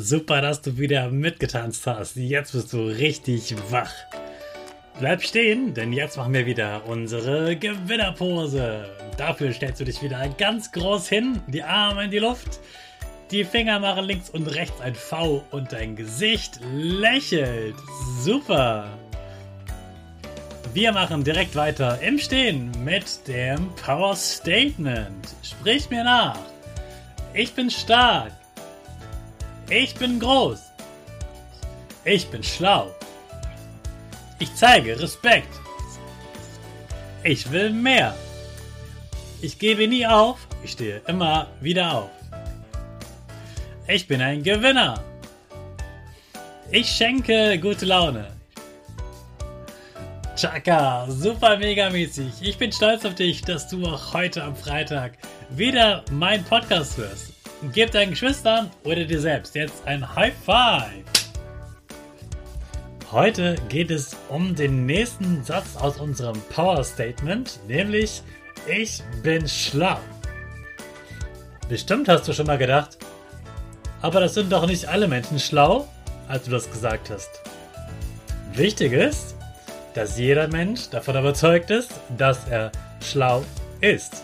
Super, dass du wieder mitgetanzt hast. Jetzt bist du richtig wach. Bleib stehen, denn jetzt machen wir wieder unsere Gewinnerpose. Dafür stellst du dich wieder ganz groß hin, die Arme in die Luft, die Finger machen links und rechts ein V und dein Gesicht lächelt. Super. Wir machen direkt weiter im Stehen mit dem Power Statement. Sprich mir nach. Ich bin stark. Ich bin groß. Ich bin schlau. Ich zeige Respekt. Ich will mehr. Ich gebe nie auf. Ich stehe immer wieder auf. Ich bin ein Gewinner. Ich schenke gute Laune. Chaka, super mega mäßig. Ich bin stolz auf dich, dass du auch heute am Freitag wieder meinen Podcast hörst. Gib deinen Geschwistern oder dir selbst jetzt ein High Five. Heute geht es um den nächsten Satz aus unserem Power Statement, nämlich ich bin schlau. Bestimmt hast du schon mal gedacht, aber das sind doch nicht alle Menschen schlau, als du das gesagt hast. Wichtig ist, dass jeder Mensch davon überzeugt ist, dass er schlau ist.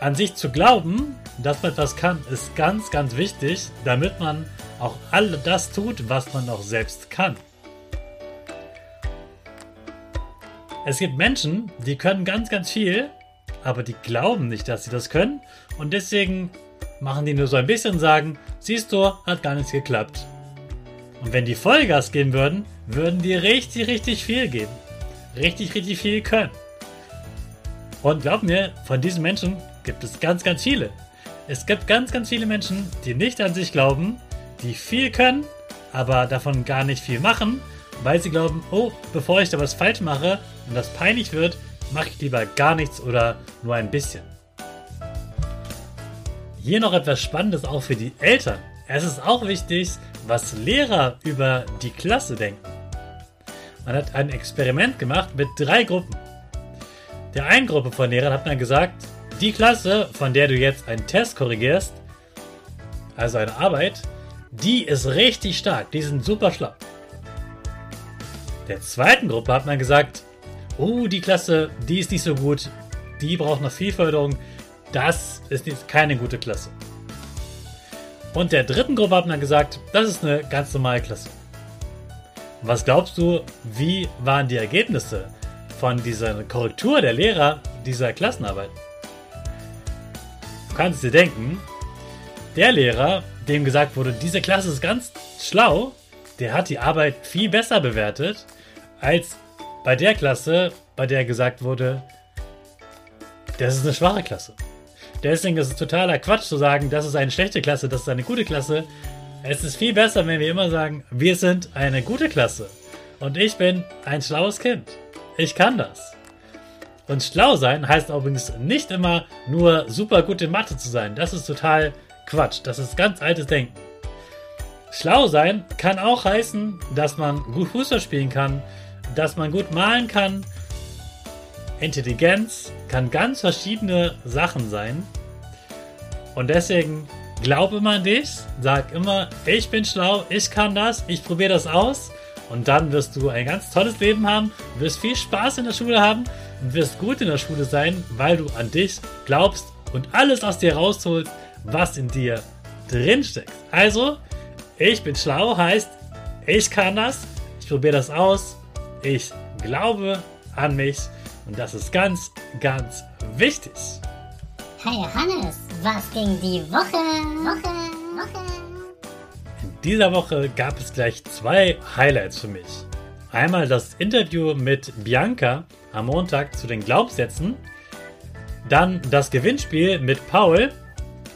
An sich zu glauben, dass man etwas kann, ist ganz, ganz wichtig, damit man auch all das tut, was man auch selbst kann. Es gibt Menschen, die können ganz, ganz viel, aber die glauben nicht, dass sie das können und deswegen machen die nur so ein bisschen sagen, siehst du, hat gar nichts geklappt. Und wenn die Vollgas geben würden, würden die richtig, richtig viel geben. Richtig, richtig viel können. Und glaub mir, von diesen Menschen gibt es ganz, ganz viele. Es gibt ganz, ganz viele Menschen, die nicht an sich glauben, die viel können, aber davon gar nicht viel machen, weil sie glauben, oh, bevor ich da was falsch mache und das peinlich wird, mache ich lieber gar nichts oder nur ein bisschen. Hier noch etwas Spannendes auch für die Eltern. Es ist auch wichtig, was Lehrer über die Klasse denken. Man hat ein Experiment gemacht mit drei Gruppen. Der einen Gruppe von Lehrern hat man gesagt, die Klasse, von der du jetzt einen Test korrigierst, also eine Arbeit, die ist richtig stark. Die sind super schlau. Der zweiten Gruppe hat man gesagt, oh, die Klasse, die ist nicht so gut. Die braucht noch viel Förderung. Das ist keine gute Klasse. Und der dritten Gruppe hat man gesagt, das ist eine ganz normale Klasse. Was glaubst du, wie waren die Ergebnisse von dieser Korrektur der Lehrer dieser Klassenarbeit? Kannst dir denken, der Lehrer, dem gesagt wurde, diese Klasse ist ganz schlau, der hat die Arbeit viel besser bewertet, als bei der Klasse, bei der gesagt wurde, das ist eine schwache Klasse. Deswegen ist es totaler Quatsch zu sagen, das ist eine schlechte Klasse, das ist eine gute Klasse. Es ist viel besser, wenn wir immer sagen, wir sind eine gute Klasse. Und ich bin ein schlaues Kind. Ich kann das. Und schlau sein heißt übrigens nicht immer nur super gut in Mathe zu sein. Das ist total Quatsch. Das ist ganz altes Denken. Schlau sein kann auch heißen, dass man gut Fußball spielen kann, dass man gut malen kann. Intelligenz kann ganz verschiedene Sachen sein. Und deswegen glaub immer an dich, sag immer, ich bin schlau, ich kann das, ich probiere das aus und dann wirst du ein ganz tolles Leben haben, wirst viel Spaß in der Schule haben und wirst gut in der Schule sein, weil du an dich glaubst und alles aus dir rausholst, was in dir drinsteckt. Also, ich bin schlau heißt, ich kann das, ich probiere das aus, ich glaube an mich und das ist ganz, ganz wichtig. Hey Hannes, was ging die Woche? Woche, Woche. In dieser Woche gab es gleich zwei Highlights für mich. Einmal das Interview mit Bianca am Montag zu den Glaubenssätzen. Dann das Gewinnspiel mit Paul.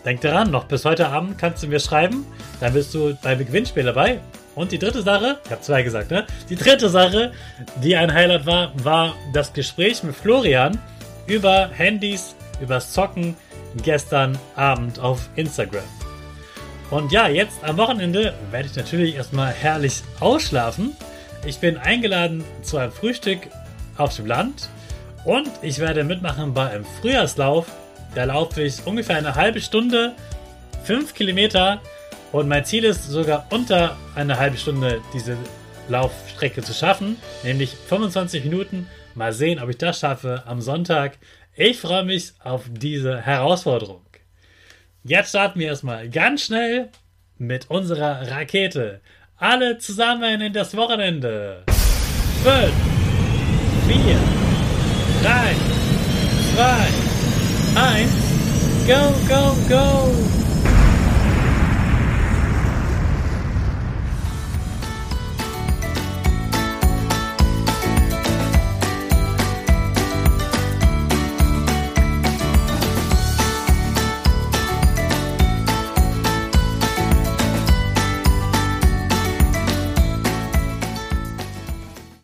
Denk daran, noch bis heute Abend kannst du mir schreiben. Dann bist du beim Gewinnspiel dabei. Und die dritte Sache, ich habe zwei gesagt, ne? Die dritte Sache, die ein Highlight war, war das Gespräch mit Florian über Handys, übers Zocken gestern Abend auf Instagram. Und ja, jetzt am Wochenende werde ich natürlich erstmal herrlich ausschlafen. Ich bin eingeladen zu einem Frühstück auf dem Land und ich werde mitmachen bei einem Frühjahrslauf. Da laufe ich ungefähr eine halbe Stunde, fünf Kilometer und mein Ziel ist sogar unter eine halbe Stunde diese Laufstrecke zu schaffen, nämlich 25 Minuten. Mal sehen, ob ich das schaffe am Sonntag. Ich freue mich auf diese Herausforderung. Jetzt starten wir erstmal ganz schnell mit unserer Rakete. Alle zusammen in das Wochenende. 5, 4, 3, 2, 1, go, go, go!